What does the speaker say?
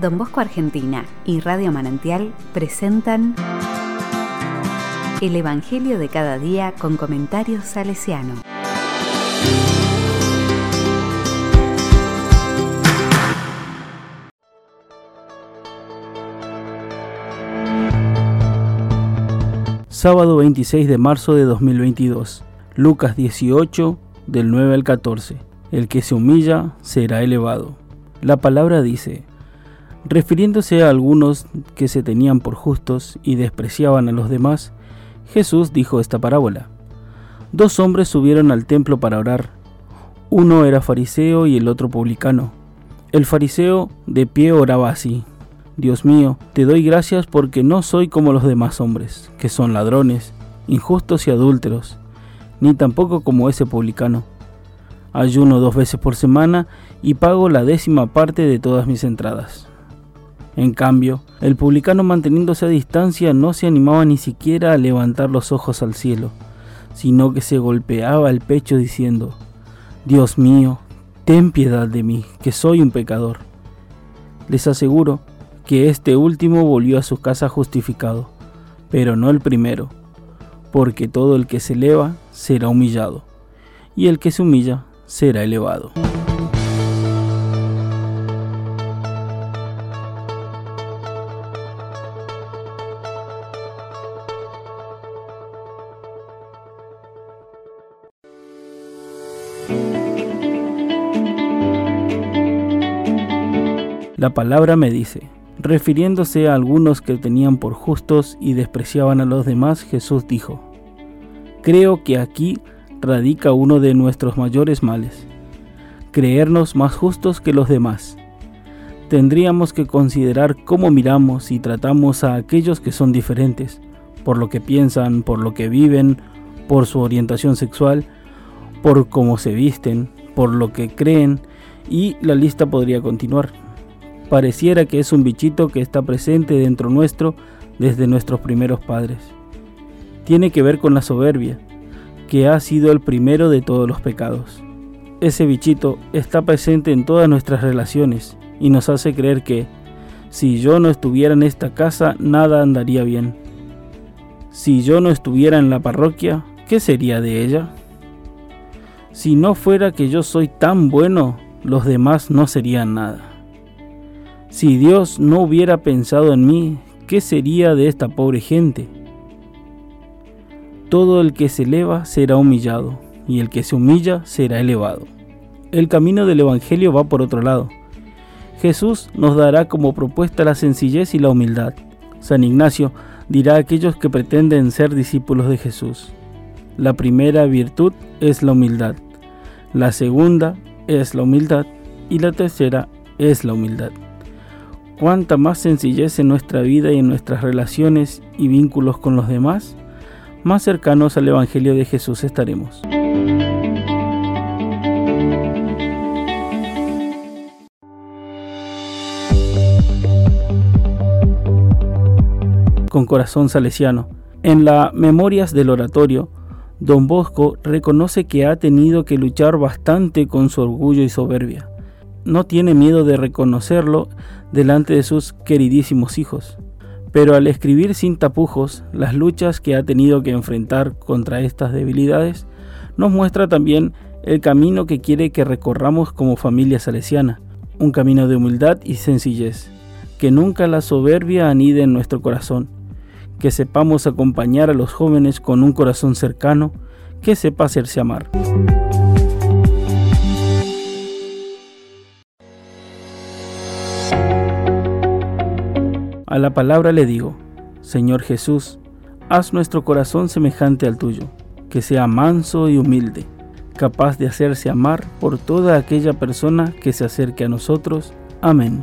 Don Bosco Argentina y Radio Manantial presentan El Evangelio de cada día con comentarios salesiano. Sábado 26 de marzo de 2022. Lucas 18 del 9 al 14. El que se humilla será elevado. La palabra dice, refiriéndose a algunos que se tenían por justos y despreciaban a los demás, Jesús dijo esta parábola. Dos hombres subieron al templo para orar. Uno era fariseo y el otro publicano. El fariseo de pie oraba así. Dios mío, te doy gracias porque no soy como los demás hombres, que son ladrones, injustos y adúlteros, ni tampoco como ese publicano. Ayuno dos veces por semana y pago la décima parte de todas mis entradas. En cambio, el publicano manteniéndose a distancia no se animaba ni siquiera a levantar los ojos al cielo, sino que se golpeaba el pecho diciendo, Dios mío, ten piedad de mí, que soy un pecador. Les aseguro que este último volvió a su casa justificado, pero no el primero, porque todo el que se eleva será humillado, y el que se humilla será elevado. La palabra me dice, Refiriéndose a algunos que tenían por justos y despreciaban a los demás, Jesús dijo, Creo que aquí radica uno de nuestros mayores males, creernos más justos que los demás. Tendríamos que considerar cómo miramos y tratamos a aquellos que son diferentes, por lo que piensan, por lo que viven, por su orientación sexual, por cómo se visten, por lo que creen, y la lista podría continuar pareciera que es un bichito que está presente dentro nuestro desde nuestros primeros padres. Tiene que ver con la soberbia, que ha sido el primero de todos los pecados. Ese bichito está presente en todas nuestras relaciones y nos hace creer que, si yo no estuviera en esta casa, nada andaría bien. Si yo no estuviera en la parroquia, ¿qué sería de ella? Si no fuera que yo soy tan bueno, los demás no serían nada. Si Dios no hubiera pensado en mí, ¿qué sería de esta pobre gente? Todo el que se eleva será humillado, y el que se humilla será elevado. El camino del Evangelio va por otro lado. Jesús nos dará como propuesta la sencillez y la humildad. San Ignacio dirá a aquellos que pretenden ser discípulos de Jesús. La primera virtud es la humildad, la segunda es la humildad y la tercera es la humildad cuánta más sencillez en nuestra vida y en nuestras relaciones y vínculos con los demás, más cercanos al Evangelio de Jesús estaremos. Con corazón salesiano. En la Memorias del Oratorio, don Bosco reconoce que ha tenido que luchar bastante con su orgullo y soberbia no tiene miedo de reconocerlo delante de sus queridísimos hijos. Pero al escribir sin tapujos las luchas que ha tenido que enfrentar contra estas debilidades, nos muestra también el camino que quiere que recorramos como familia salesiana, un camino de humildad y sencillez, que nunca la soberbia anide en nuestro corazón, que sepamos acompañar a los jóvenes con un corazón cercano, que sepa hacerse amar. A la palabra le digo, Señor Jesús, haz nuestro corazón semejante al tuyo, que sea manso y humilde, capaz de hacerse amar por toda aquella persona que se acerque a nosotros. Amén.